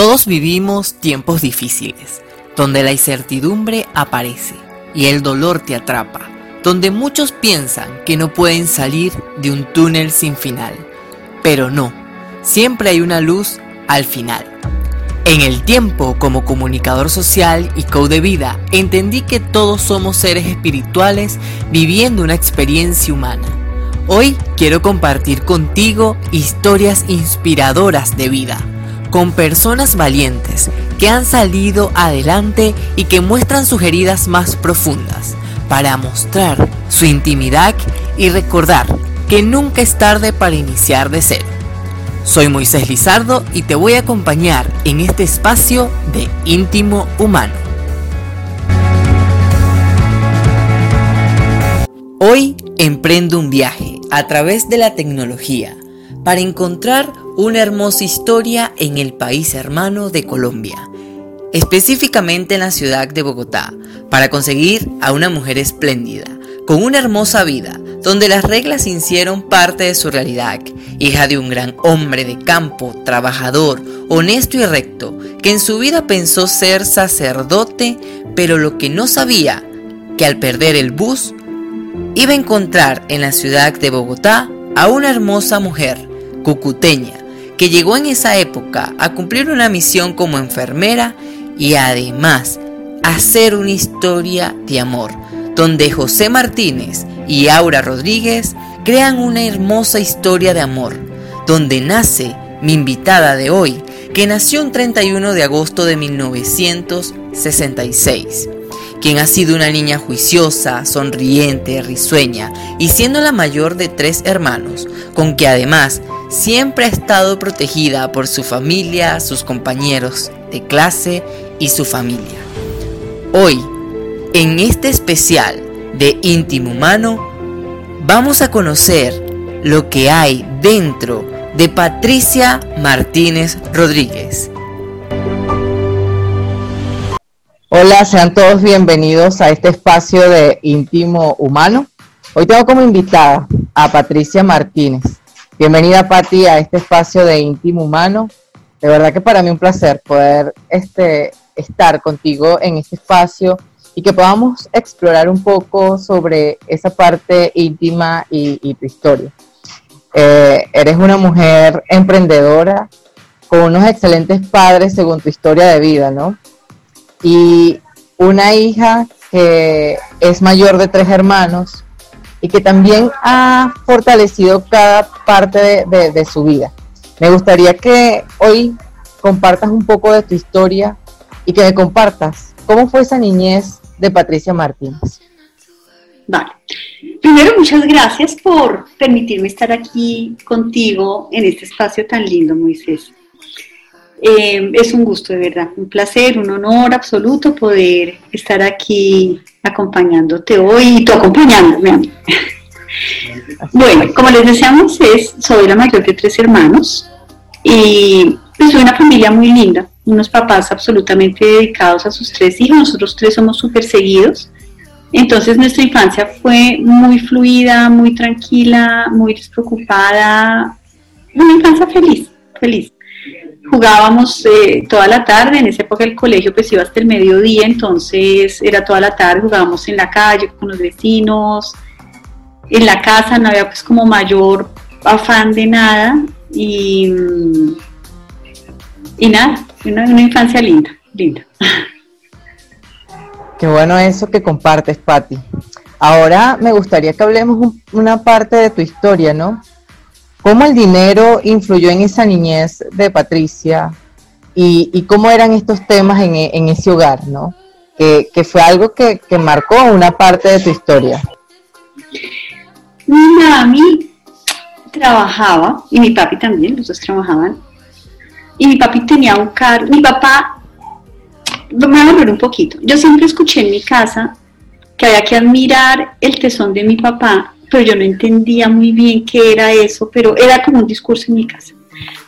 Todos vivimos tiempos difíciles, donde la incertidumbre aparece y el dolor te atrapa, donde muchos piensan que no pueden salir de un túnel sin final. Pero no, siempre hay una luz al final. En el tiempo, como comunicador social y coach de vida, entendí que todos somos seres espirituales viviendo una experiencia humana. Hoy quiero compartir contigo historias inspiradoras de vida, con personas valientes que han salido adelante y que muestran sus heridas más profundas, para mostrar su intimidad y recordar que nunca es tarde para iniciar de cero. Soy Moisés Lizardo y te voy a acompañar en este espacio de íntimo humano. Hoy emprendo un viaje a través de la tecnología para encontrar una hermosa historia en el país hermano de Colombia, específicamente en la ciudad de Bogotá, para conseguir a una mujer espléndida, con una hermosa vida, donde las reglas hicieron parte de su realidad, hija de un gran hombre de campo, trabajador, honesto y recto, que en su vida pensó ser sacerdote, pero lo que no sabía, que al perder el bus, iba a encontrar en la ciudad de Bogotá a una hermosa mujer, cucuteña, que llegó en esa época a cumplir una misión como enfermera y además hacer una historia de amor, donde José Martínez y Aura Rodríguez crean una hermosa historia de amor, donde nace mi invitada de hoy, que nació un 31 de agosto de 1966, quien ha sido una niña juiciosa, sonriente, risueña y siendo la mayor de tres hermanos, con que además siempre ha estado protegida por su familia, sus compañeros de clase y su familia. Hoy, en este especial, de íntimo humano, vamos a conocer lo que hay dentro de Patricia Martínez Rodríguez. Hola, sean todos bienvenidos a este espacio de íntimo humano. Hoy tengo como invitada a Patricia Martínez. Bienvenida, Pati, a este espacio de íntimo humano. De verdad que para mí un placer poder este, estar contigo en este espacio y que podamos explorar un poco sobre esa parte íntima y, tu historia. Eh, eres una mujer emprendedora con unos excelentes padres según tu historia de vida, ¿no? Y una hija que es mayor de tres hermanos y que también ha fortalecido cada parte de, su vida. Me gustaría que hoy compartas un poco de tu historia y que me compartas cómo fue esa niñez de Patricia Martínez. Vale. Primero, muchas gracias por permitirme estar aquí contigo en este espacio tan lindo, Moisés. Eh, es un gusto, de verdad, un placer, un honor absoluto poder estar aquí acompañándote hoy y tú acompañándome a mí. Bueno, como les decíamos, es, soy la mayor de tres hermanos y pues, soy una familia muy linda unos papás absolutamente dedicados a sus tres hijos, nosotros tres somos súper seguidos. Entonces nuestra infancia fue muy fluida, muy tranquila, muy despreocupada, una infancia feliz, feliz. Jugábamos eh, toda la tarde, en esa época el colegio pues iba hasta el mediodía, entonces era toda la tarde, jugábamos en la calle con los vecinos, en la casa no había pues como mayor afán de nada y, y nada, una, infancia linda, linda. Qué bueno eso que compartes, Patti. Ahora me gustaría que hablemos una parte de tu historia, ¿no? ¿Cómo el dinero influyó en esa niñez de Patricia y, cómo eran estos temas en, ese hogar, ¿no? Que, fue algo que, que, marcó una parte de tu historia. Mi mami trabajaba, y mi papi también, los dos trabajaban y mi papi tenía un carro, mi papá, me voy a volver un poquito, yo siempre escuché en mi casa que había que admirar el tesón de mi papá, pero yo no entendía muy bien qué era eso, pero era como un discurso en mi casa.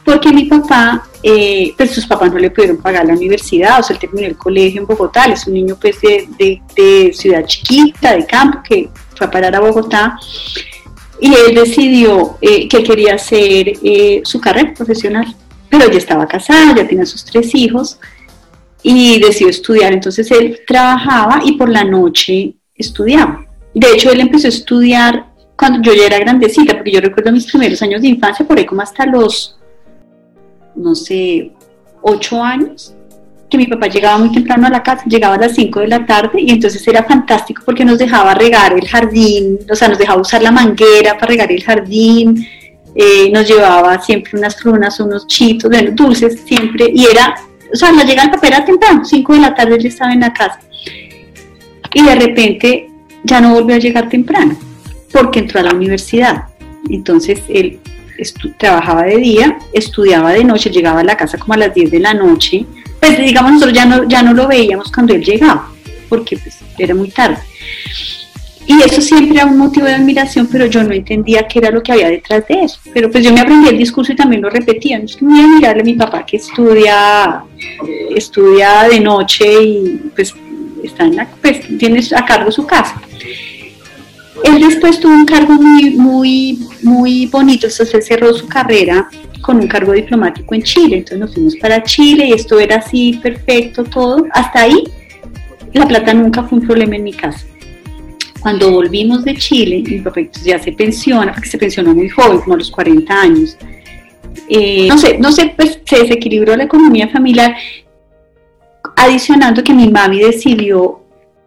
Porque mi papá, eh, pues sus papás no le pudieron pagar la universidad, o sea, él terminó el colegio en Bogotá, es un niño pues de, ciudad chiquita, de campo, que fue a parar a Bogotá, y él decidió eh, que quería hacer eh, su carrera profesional pero ya estaba casada, ya tenía sus tres hijos y decidió estudiar. Entonces él trabajaba y por la noche estudiaba. De hecho, él empezó a estudiar cuando yo ya era grandecita, porque yo recuerdo mis primeros años de infancia, por ahí como hasta los, no sé, ocho años, que mi papá llegaba muy temprano a la casa, llegaba a las cinco de la tarde y entonces era fantástico porque nos dejaba regar el jardín, o sea, nos dejaba usar la manguera para regar el jardín, eh, nos llevaba siempre unas frunas, unos chitos, dulces siempre, y era, o sea, la llegada al papá era temprano, 5 de la tarde él estaba en la casa. Y de repente ya no volvió a llegar temprano, porque entró a la universidad. Entonces él trabajaba de día, estudiaba de noche, llegaba a la casa como a las 10 de la noche. Pues digamos, nosotros ya no, ya no lo veíamos cuando él llegaba, porque pues, era muy tarde. Y eso siempre era un motivo de admiración, pero yo no entendía qué era lo que había detrás de eso. Pero pues yo me aprendí el discurso y también lo repetía. Es que voy a mirarle a mi papá que estudia, estudia de noche y pues está en la, pues tiene a cargo su casa. Él después tuvo un cargo muy, muy, muy bonito, entonces cerró su carrera con un cargo diplomático en Chile, entonces nos fuimos para Chile y esto era así perfecto todo. Hasta ahí la plata nunca fue un problema en mi casa cuando volvimos de Chile, mi papá ya se pensiona, porque se pensionó muy joven, como a los 40 años. Eh, no sé, no sé, pues se desequilibró la economía familiar, adicionando que mi mami decidió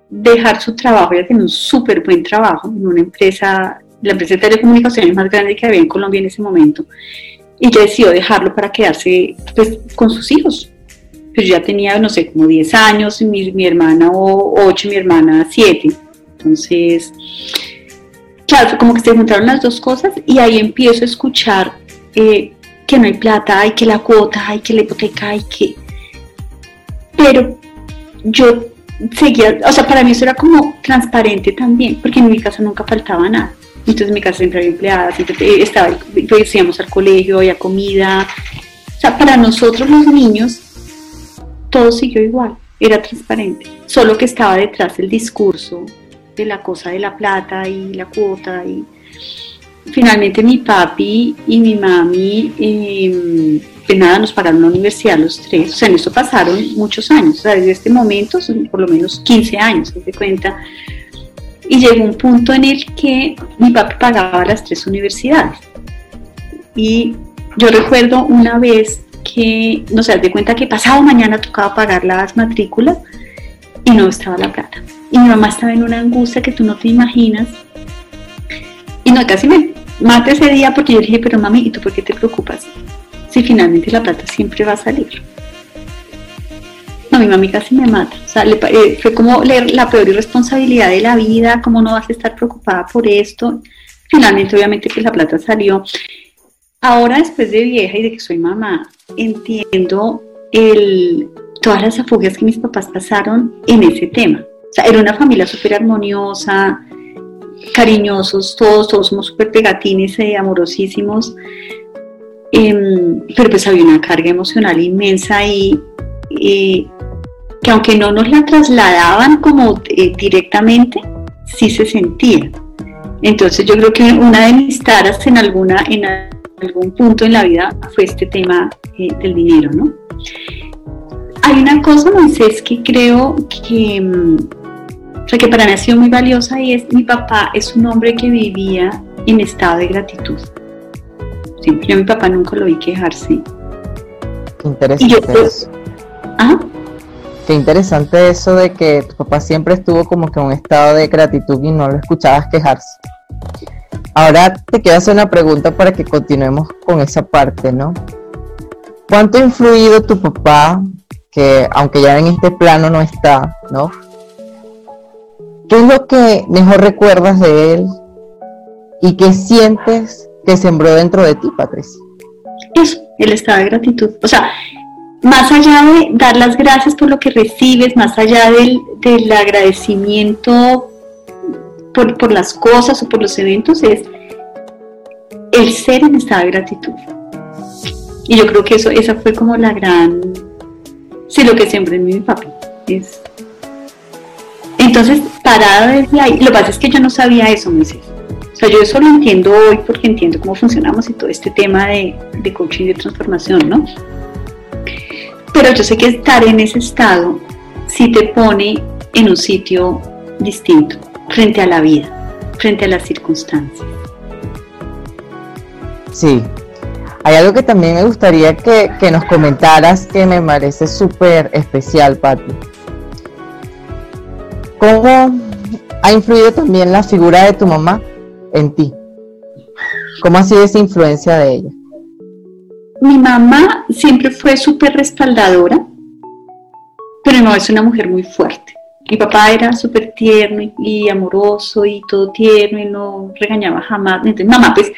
dejar su trabajo, ella tenía un súper buen trabajo en una empresa, la empresa de telecomunicaciones más grande que había en Colombia en ese momento, y ella decidió dejarlo para quedarse pues, con sus hijos. Pues yo ya tenía, no sé, como 10 años, mi, mi hermana 8, mi hermana 7 entonces, claro, como que se juntaron las dos cosas y ahí empiezo a escuchar eh, que no hay plata, hay que la cuota, hay que la hipoteca, hay que... Pero yo seguía, o sea, para mí eso era como transparente también, porque en mi casa nunca faltaba nada. Entonces en mi casa siempre había empleadas, siempre estaba, pues, íbamos al colegio, había comida. O sea, para nosotros los niños, todo siguió igual, era transparente, solo que estaba detrás el discurso de la cosa de la plata y la cuota y finalmente mi papi y mi mami eh, pues nada nos pagaron la universidad los tres. O sea en eso pasaron muchos años. O sea desde este momento son por lo menos 15 años se cuenta. Y llegó un punto en el que mi papi pagaba las tres universidades. Y yo recuerdo una vez que no sé de cuenta que pasado mañana tocaba pagar las matrículas y no estaba la plata. Y mi mamá estaba en una angustia que tú no te imaginas. Y no, casi me mata ese día porque yo dije, pero mami, ¿y tú por qué te preocupas? Si finalmente la plata siempre va a salir. No, mi mami casi me mata. O sea, eh, fue como leer la peor irresponsabilidad de la vida, cómo no vas a estar preocupada por esto. Finalmente, obviamente, que la plata salió. Ahora, después de vieja y de que soy mamá, entiendo el, todas las afugias que mis papás pasaron en ese tema sea, era una familia súper armoniosa, cariñosos, todos, todos somos súper pegatines, eh, amorosísimos, em, pero pues había una carga emocional inmensa y que aunque no nos la trasladaban como eh, directamente, sí se sentía. Entonces yo creo que una de mis taras en, alguna, en algún punto en la vida fue este tema eh, del dinero, ¿no? Hay una cosa, Moisés, que creo que em, o sea, que para mí ha sido muy valiosa y es, mi papá es un hombre que vivía en estado de gratitud. Siempre, yo a mi papá nunca lo vi quejarse. Qué interesante eso. ¿Ah? Qué interesante eso de que tu papá siempre estuvo como que en un estado de gratitud y no lo escuchabas quejarse. Ahora te quiero hacer una pregunta para que continuemos con esa parte, ¿no? ¿Cuánto ha influido tu papá, que aunque ya en este plano no está, ¿no? ¿Qué es lo que mejor recuerdas de él y qué sientes que sembró dentro de ti, Patricia? Eso, el estado de gratitud. O sea, más allá de dar las gracias por lo que recibes, más allá del, del agradecimiento por, por, las cosas o por los eventos, es el ser en estado de gratitud. Y yo creo que eso, esa fue como la gran, sí, lo que siempre en mi papi, es entonces, parada desde ahí, lo que pasa es que yo no sabía eso, Moisés. O sea, yo eso lo entiendo hoy porque entiendo cómo funcionamos y todo este tema de, coaching y de transformación, ¿no? pero yo sé que estar en ese estado sí te pone en un sitio distinto, frente a la vida, frente a las circunstancias. Sí, hay algo que también me gustaría que, que nos comentaras que me parece súper especial, Pati. ¿Cómo ha influido también la figura de tu mamá en ti? ¿Cómo ha sido esa influencia de ella? Mi mamá siempre fue súper respaldadora, pero no es una mujer muy fuerte. Mi papá era súper tierno y, amoroso y todo tierno y no regañaba jamás. Entonces, mamá, pues,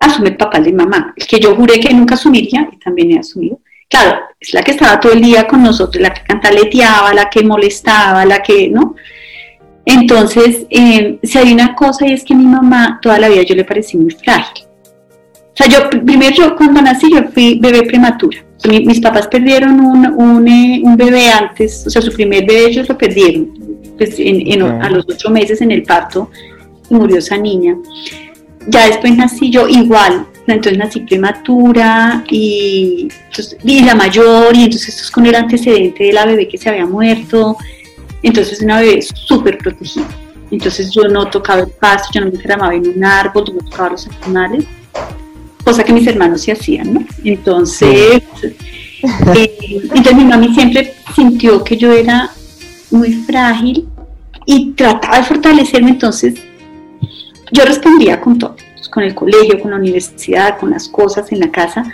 asume el papel de mamá, el que yo juré que nunca asumiría y también he asumido. Claro, es la que estaba todo el día con nosotros, la que cantaleteaba, la que molestaba, la que, ¿no? Entonces, eh, si hay una cosa y es que mi mamá toda la vida yo le parecí muy frágil. O sea, yo primero yo cuando nací yo fui bebé prematura. mis papás perdieron un, un, eh, un, bebé antes, o sea, su primer bebé ellos lo perdieron pues, en, a los ocho meses en el parto y murió esa niña. Ya después nací yo igual, entonces nací prematura y, y la mayor, y entonces esto es con el antecedente de la bebé que se había muerto. Entonces una bebé súper protegida. Entonces yo no tocaba el pasto, yo no me encaramaba en un árbol, yo no tocaba los animales, cosa que mis hermanos sí hacían, ¿no? Entonces, eh, entonces mi mami siempre sintió que yo era muy frágil y trataba de fortalecerme, entonces yo respondía con todo, con el colegio, con la universidad, con las cosas en la casa,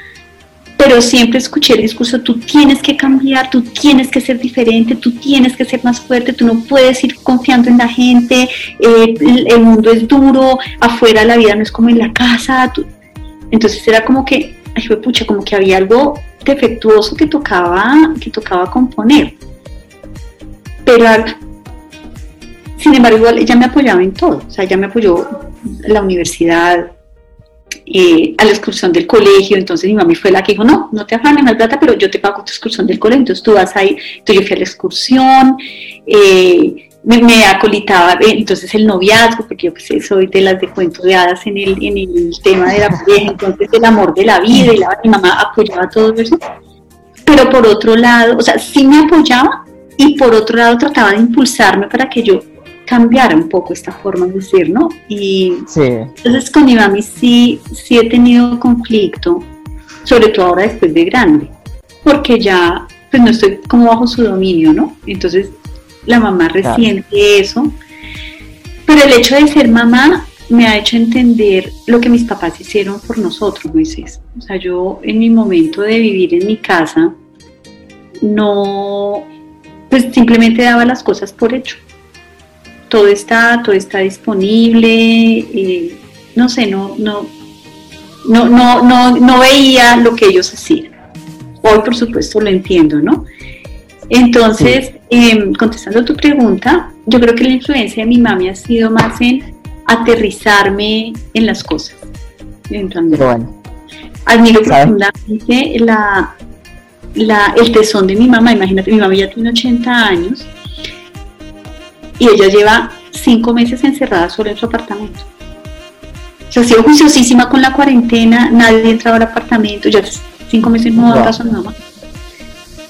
pero siempre escuché el discurso, tú tienes que cambiar, tú tienes que ser diferente, tú tienes que ser más fuerte, tú no puedes ir confiando en la gente, eh, el mundo es duro, afuera la vida no es como en la casa. Entonces era como que, ay, pucha, como que había algo defectuoso que tocaba, que tocaba componer. Pero sin embargo, ella me apoyaba en todo, o sea, ella me apoyó la universidad, eh, a la excursión del colegio, entonces mi mami fue la que dijo, no, no te afanes más plata, pero yo te pago tu excursión del colegio, entonces tú vas ahí, entonces yo fui a la excursión, eh, me, acolitaba eh, entonces el noviazgo, porque yo pues, soy de las de cuentos de hadas en el, en el tema de la pareja, entonces el amor de la vida, y la, mi mamá apoyaba todo eso, pero por otro lado, o sea, sí me apoyaba y por otro lado trataba de impulsarme para que yo cambiar un poco esta forma de ser, ¿no? Y entonces con mi mami sí, sí he tenido conflicto, sobre todo ahora después de grande, porque ya pues no estoy como bajo su dominio, ¿no? Entonces la mamá resiente eso, pero el hecho de ser mamá me ha hecho entender lo que mis papás hicieron por nosotros, Moisés. O sea, yo en mi momento de vivir en mi casa, no, pues simplemente daba las cosas por hecho todo está, todo está disponible, eh, no sé, no, no, no, no, no, no veía lo que ellos hacían. Hoy, por supuesto, lo entiendo, ¿no? Entonces, em, contestando a tu pregunta, yo creo que la influencia de mi mami ha sido más en aterrizarme en las cosas. Bueno. Admiro profundamente la, la, el tesón de mi mamá. Imagínate, mi mamá ya tiene 80 años y ella lleva cinco meses encerrada solo en su apartamento. O sea, ha sido juiciosísima con la cuarentena, nadie entraba al apartamento, ya cinco meses no da paso nada más.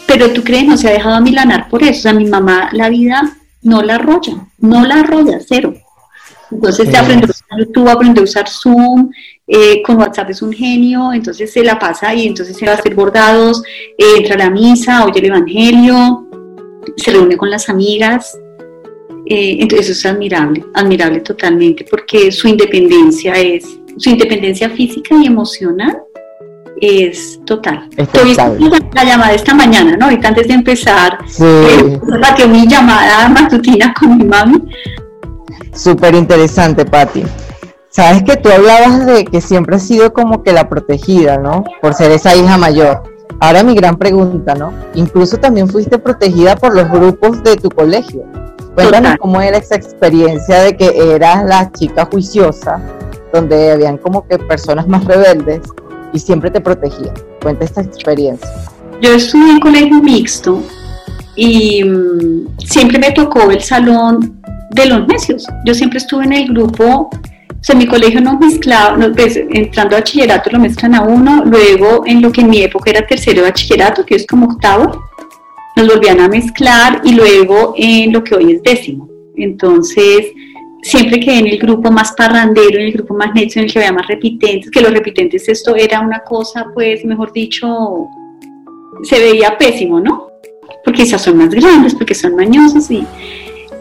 Pero tú crees, no se ha dejado amilanar por eso. O sea, mi mamá la vida no la arrolla, no la arrolla, cero. Entonces se aprendió a usar YouTube, aprendió a usar Zoom, eh, con WhatsApp es un genio, entonces se la pasa y entonces se va a hacer bordados, eh, entra a la misa, oye el Evangelio, se reúne con las amigas, eh, entonces eso es admirable, admirable totalmente, porque su independencia es, su independencia física y emocional es total. la, llamada esta mañana, ¿no? Ahorita antes de empezar, sí. eh, que mi llamada matutina con mi mami. Súper interesante, Patti. Sabes que tú hablabas de que siempre has sido como que la protegida, ¿no? Por ser esa hija mayor. Ahora mi gran pregunta, ¿no? Incluso también fuiste protegida por los grupos de tu colegio. Cuéntanos cómo era esa experiencia de que eras la chica juiciosa, donde habían como que personas más rebeldes y siempre te protegían. Cuenta esta experiencia. Yo estuve en colegio mixto y mm, siempre me tocó el salón de los necios. Yo siempre estuve en el grupo, o sea, en mi colegio no mezclaba, pues, entrando a bachillerato lo mezclan a uno, luego en lo que en mi época era tercero de bachillerato, que es como octavo, nos volvían a mezclar y luego en lo que hoy es décimo. Entonces, siempre quedé en el grupo más parrandero, en el grupo más neto, en el que había más repitentes, que los repitentes esto era una cosa, pues, mejor dicho, se veía pésimo, ¿no? Porque quizás son más grandes, porque son mañosos y,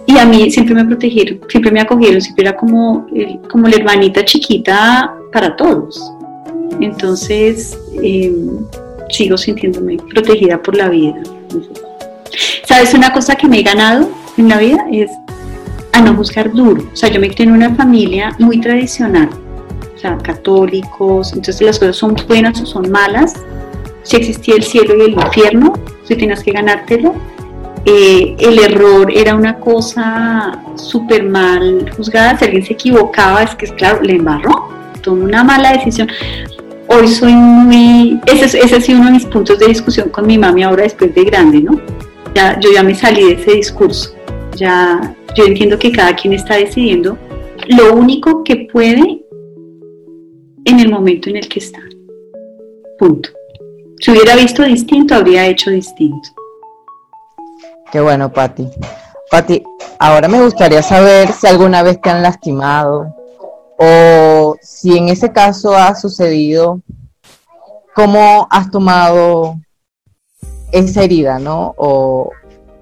y a mí siempre me protegieron, siempre me acogieron, siempre era como, como la hermanita chiquita para todos. Entonces, em, sigo sintiéndome protegida por la vida. ¿Sabes una cosa que me he ganado en la vida? Es a no buscar duro. O sea, yo me crié en una familia muy tradicional, o sea, católicos, entonces las cosas son buenas o son malas. Si existía el cielo y el infierno, si tenías que ganártelo, eh, el error era una cosa súper mal juzgada. Si alguien se equivocaba, es que, claro, le embarró, tomó una mala decisión. Hoy soy muy. Ese, ese ha sido uno de mis puntos de discusión con mi mami ahora después de grande, ¿no? Yo ya me salí de ese discurso. Ya yo entiendo que cada quien está decidiendo lo único que puede en el momento en el que está. Punto. Si hubiera visto distinto, habría hecho distinto. Qué bueno, Patti. Patti, ahora me gustaría saber si alguna vez te han lastimado o si en ese caso ha sucedido, cómo has tomado esa herida, ¿no? O,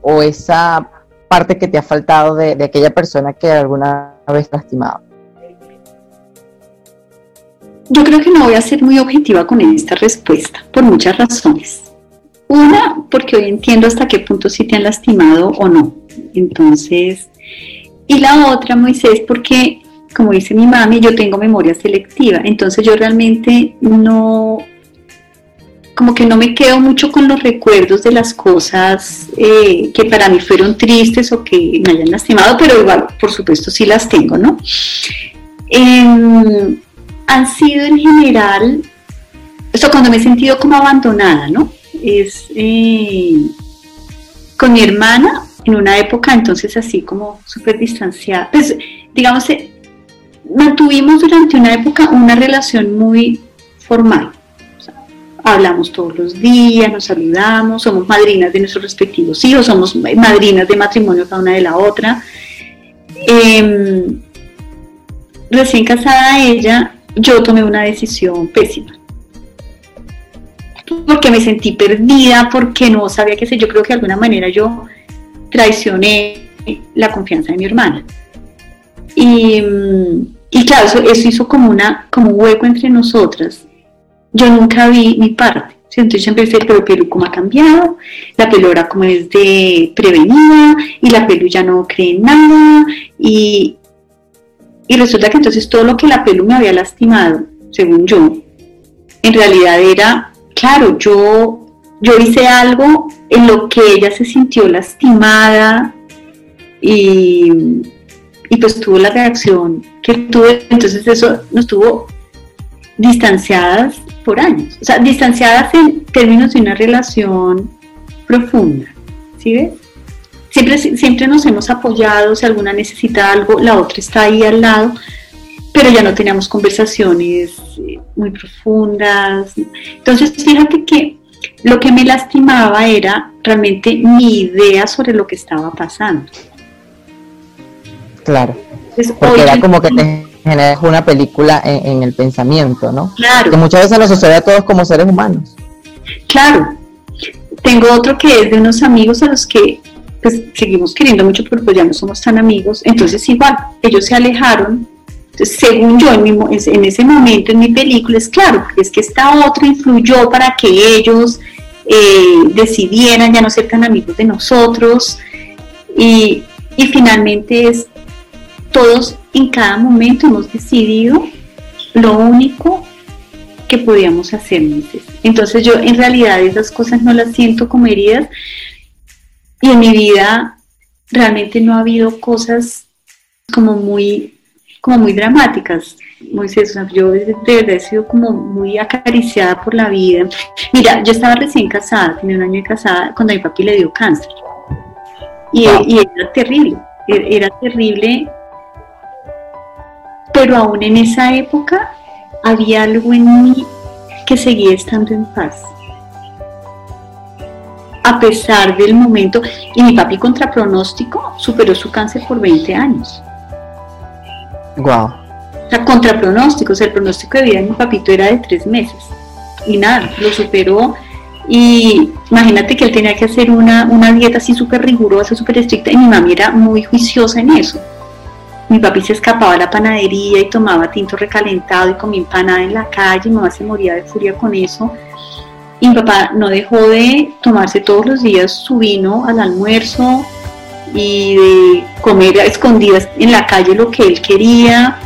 o esa parte que te ha faltado de, aquella persona que alguna vez lastimado? Yo creo que no voy a ser muy objetiva con esta respuesta, por muchas razones. Una, porque hoy entiendo hasta qué punto sí te han lastimado o no. Entonces, y la otra, Moisés, porque, como dice mi mami, yo tengo memoria selectiva. Entonces yo realmente no, como que no me quedo mucho con los recuerdos de las cosas eh, que para mí fueron tristes o que me hayan lastimado, pero igual, por supuesto, sí las tengo, ¿no? Em, han sido en general, esto cuando me he sentido como abandonada, ¿no? Es eh, con mi hermana en una época entonces así como súper distanciada. Pues digamos, eh, mantuvimos durante una época una relación muy formal hablamos todos los días, nos saludamos, somos madrinas de nuestros respectivos hijos, somos madrinas de matrimonio cada una de la otra. Em, recién casada ella, yo tomé una decisión pésima. Porque me sentí perdida, porque no sabía qué sé. Yo creo que de alguna manera yo traicioné la confianza de mi hermana. Y, claro, eso, eso, hizo como, una, como un hueco entre nosotras yo nunca vi mi parte. Entonces yo empecé, pero Perú cómo ha cambiado, la Perú ahora como es de prevenida y la Perú ya no cree en nada y, y resulta que entonces todo lo que la Perú me había lastimado, según yo, en realidad era, claro, yo, yo hice algo en lo que ella se sintió lastimada y, y pues tuvo la reacción que tuve, entonces eso nos tuvo distanciadas por años, o sea, distanciadas en términos de una relación profunda, ¿sí ves? Siempre, siempre nos hemos apoyado, si alguna necesita algo, la otra está ahí al lado, pero ya no teníamos conversaciones eh, muy profundas. Entonces, fíjate que lo que me lastimaba era realmente mi idea sobre lo que estaba pasando. Claro. Porque era como que te generas una película en, el pensamiento, ¿no? Claro. Que muchas veces nos sucede a todos como seres humanos. Claro. Tengo otro que es de unos amigos a los que pues, seguimos queriendo mucho, pero pues ya no somos tan amigos. Entonces igual, ellos se alejaron. Entonces, según yo, en, en ese momento en mi película, es claro, es que esta otra influyó para que ellos eh, decidieran ya no ser tan amigos de nosotros. Y, y finalmente es todos en cada momento hemos decidido lo único que podíamos hacer. Entonces yo en realidad esas cosas no las siento como heridas y en mi vida realmente no ha habido cosas como muy, como muy dramáticas. Moisés, yo de verdad he sido como muy acariciada por la vida. Mira, yo estaba recién casada, tenía un año de casada cuando mi papi le dio cáncer. Y, y era terrible, era terrible pero aún en esa época había algo en mí que seguía estando en paz. a pesar del momento. Y mi papi contra pronóstico superó su cáncer por 20 años. Wow. O sea, contra pronóstico, o sea, el pronóstico de vida de mi papito era de tres meses. Y nada, lo superó. Y imagínate que él tenía que hacer una, una dieta así súper rigurosa, súper estricta, y mi mami era muy juiciosa en eso. Mi papi se escapaba a la panadería y tomaba tinto recalentado y comía empanada en la calle, mi mamá se moría de furia con eso. Y mi papá no dejó de tomarse todos los días su vino al almuerzo y de comer a escondidas en la calle lo que él quería.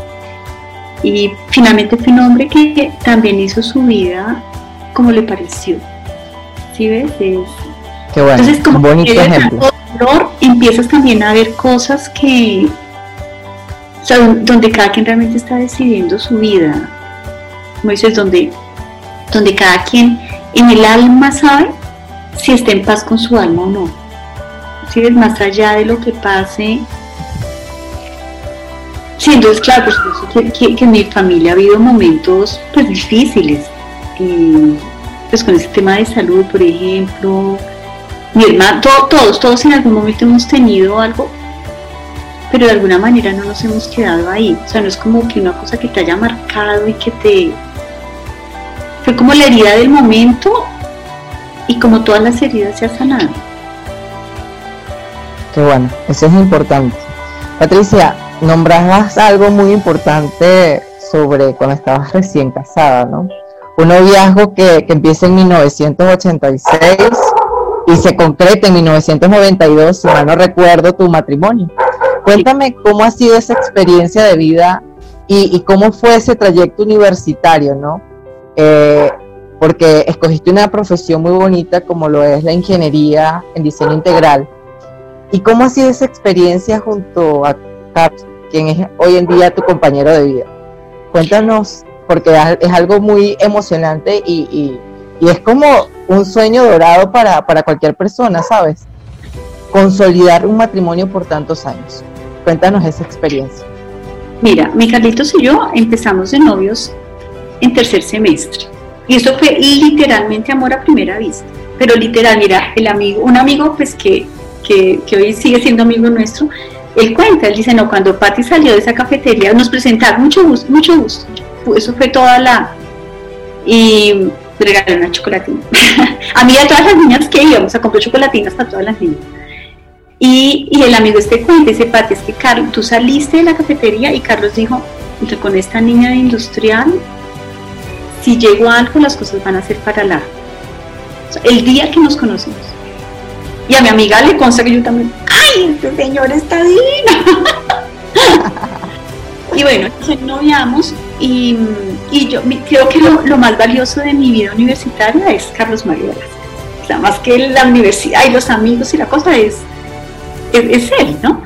Y finalmente fue un hombre que también hizo su vida como le pareció. ¿Sí ves? Es... Qué bueno, Entonces, como un bonito ejemplo. dolor, empiezas también a ver cosas que, o sea, donde cada quien realmente está decidiendo su vida. Dices, donde, donde cada quien en el alma sabe si está en paz con su alma o no. Si ves más allá de lo que pase. Sí, entonces, claro, por supuesto que, en mi familia ha habido momentos pues difíciles. Pues con ese tema de salud, por ejemplo, mi hermano, to- todos, todos en algún momento hemos tenido algo, pero de alguna manera no nos hemos quedado ahí. O sea, no es como que una cosa que te haya marcado y que te... Fue como la herida del momento y como todas las heridas se han sanado. Qué bueno, eso es importante. Patricia, nombrabas algo muy importante sobre cuando estabas recién casada, ¿no? Un noviazgo que, que empieza en 1986 y se concreta en 1992, si no recuerdo, tu matrimonio. Cuéntame cómo ha sido esa experiencia de vida y, y cómo fue ese trayecto universitario, ¿no? Eh, porque escogiste una profesión muy bonita como lo es la ingeniería en diseño integral. ¿Y cómo ha sido esa experiencia junto a Caps, quien es hoy en día tu compañero de vida? Cuéntanos, porque es algo muy emocionante y, y- y es como un sueño dorado para, para cualquier persona, ¿sabes? Consolidar un matrimonio por tantos años. Cuéntanos esa experiencia. Mira, mi Carlitos y yo empezamos de novios en tercer semestre. Y eso fue literalmente amor a primera vista. Pero literal, mira, el amigo, un amigo pues que, que, hoy sigue siendo amigo nuestro, él cuenta, él dice, no, cuando Patti salió de esa cafetería, nos presentaron, mucho gusto, mucho gusto. Eso fue toda la... Y regaló una chocolatina. a mí y a todas las niñas que íbamos a comprar chocolatinas para todas las niñas. Y, el amigo este cuenta, dice, Pati, es que Carlos, tú saliste de la cafetería y Carlos dijo, "Entre con esta niña de industrial, si llego a algo, las cosas van a ser para sea, el día que nos conocimos. Y a mi amiga le consta que yo también, ¡ay, este señor está divino! y bueno, noviamos y, y yo creo que lo, lo más valioso de mi vida universitaria es Carlos Mario. O sea, más que la universidad y los amigos y la cosa es es, él, ¿no?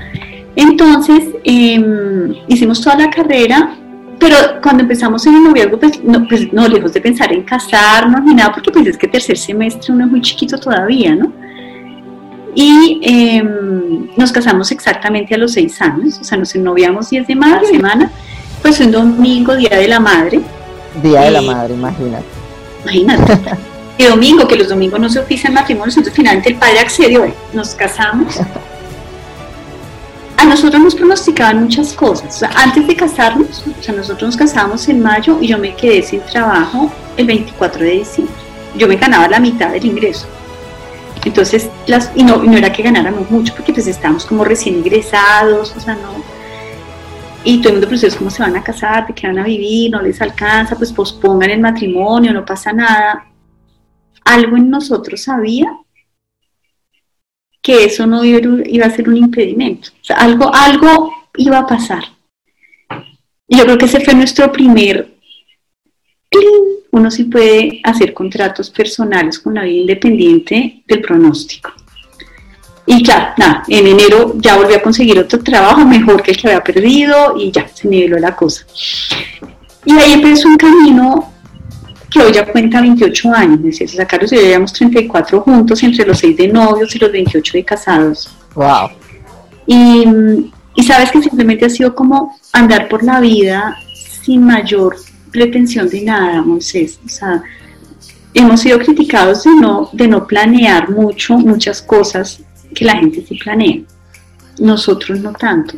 Entonces, em, hicimos toda la carrera, pero cuando empezamos en el noviazgo, pues no, pues no, lejos de pensar en casarnos ni nada, porque pues es que tercer semestre uno es muy chiquito todavía, ¿no? Y em, nos casamos exactamente a los seis años, o sea, nos ennoviamos 10 de mayo, semana, pues un domingo, Día de la Madre, Día de la Y- Madre, imagínate. imagínate. Y domingo, que los domingos no se ofician matrimonios, entonces finalmente el padre accedió, nos casamos. A nosotros nos pronosticaban muchas cosas. O sea, antes de casarnos, o sea, nosotros nos casábamos en mayo y yo me quedé sin trabajo el 24 de diciembre. Yo me ganaba la mitad del ingreso. Entonces, las, y, no, no era que ganáramos mucho, porque pues estábamos como recién ingresados, o sea, no. Y todo el mundo, pues, ¿cómo se van a casar? ¿De qué van a vivir? ¿No les alcanza? Pues pospongan el matrimonio, no pasa nada. Algo en nosotros sabía que eso no iba, a ser un impedimento. Algo, algo iba a pasar. Yo creo que ese fue nuestro primer. Uno sí puede hacer contratos personales con la vida independiente del pronóstico. Y ya, nada, en enero ya volví a conseguir otro trabajo mejor que el que había perdido y ya se niveló la cosa. Y ahí empezó un camino que hoy ya cuenta 28 años, es decir, a Carlos y yo llevamos 34 juntos entre los 6 de novios y los 28 de casados. Wow. Y, y sabes que simplemente ha sido como andar por la vida sin mayor pretensión de nada, Moisés. O sea, hemos sido criticados de no, de no planear mucho, muchas cosas que la gente sí planea. Nosotros no tanto.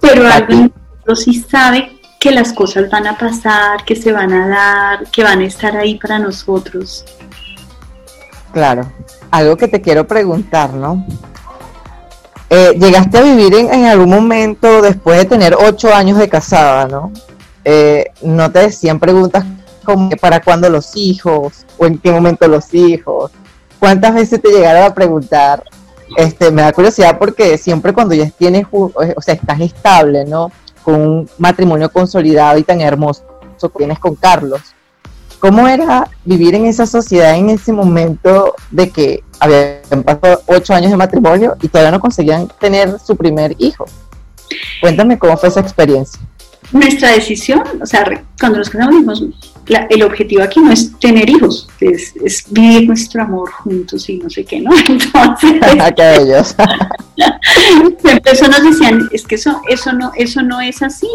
Pero algo sí sabe que las cosas van a pasar, que se van a dar, que van a estar ahí para nosotros. Claro, algo que te quiero preguntar, ¿no? Eh, llegaste a vivir en, algún momento después de tener ocho años de casada, ¿no? Eh, no te decían preguntas como para cuándo los hijos o en qué momento los hijos. ¿Cuántas veces te llegaron a preguntar? Este, me da curiosidad porque siempre cuando ya tienes, o sea, estás estable, ¿no? Con un matrimonio consolidado y tan hermoso que tienes con Carlos. ¿Cómo era vivir en esa sociedad en ese momento de que habían pasado ocho años de matrimonio y todavía no conseguían tener su primer hijo? Cuéntame cómo fue esa experiencia nuestra decisión, o sea, cuando nos casamos dijimos, el objetivo aquí no es tener hijos, es, vivir nuestro amor juntos y no sé qué, ¿no? Entonces, ellos. empezó nos decían, es que eso, eso no, eso no es así.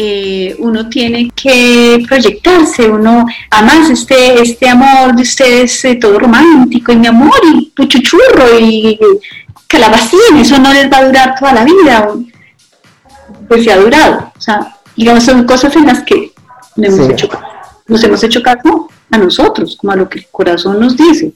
Eh, uno tiene que proyectarse, uno, además este, este amor de ustedes es todo romántico y mi amor y puchuchurro y calabacín, eso no les va a durar toda la vida pues se ha durado. O sea, digamos, son cosas en las que nos hemos, hecho, nos hemos hecho caso a nosotros, como a lo que el corazón nos dice.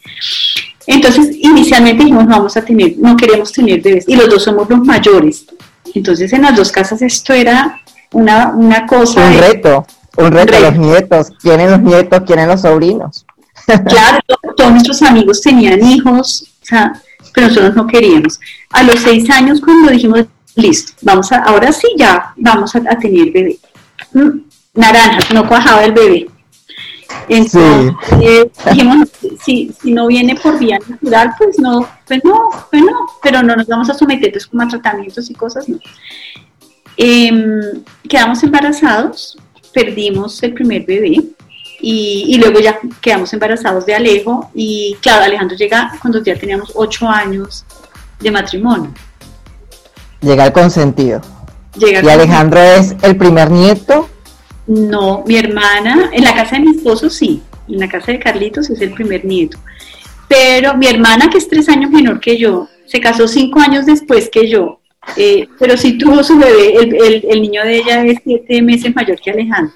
Entonces, inicialmente dijimos, no vamos a tener, no queremos tener bebés, y los dos somos los mayores. Entonces, en las dos casas esto era una, una cosa... Un reto, un reto, los nietos, quieren los nietos, quieren los sobrinos. Claro, todos nuestros amigos tenían hijos, o sea, pero nosotros no queríamos. A los seis años, cuando dijimos, listo, vamos a, ahora sí ya vamos a, tener bebé. Mm, naranja, no cuajaba el bebé. Entonces dijimos, si, si, no viene por vía natural, pues no, pues no, pues no, pero no nos vamos a someter pues, como a tratamientos y cosas, no. Em, quedamos embarazados, perdimos el primer bebé y, y, luego ya quedamos embarazados de Alejo y claro, Alejandro llega cuando ya teníamos ocho años de matrimonio. Llega el consentido. ¿Y Alejandro es el primer nieto? No, mi hermana, en la casa de mi esposo sí, en la casa de Carlitos es el primer nieto. Pero mi hermana, que es tres años menor que yo, se casó cinco años después que yo, eh, pero sí tuvo su bebé, el, el, niño de ella es siete meses mayor que Alejandro.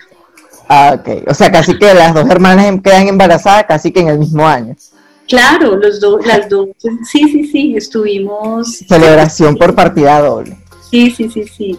Ah, ok. O sea, casi que las dos hermanas quedan embarazadas casi que en el mismo año. Claro, los dos, las dos, sí, sí, sí, estuvimos. Celebración por partida doble. Sí, sí, sí, sí.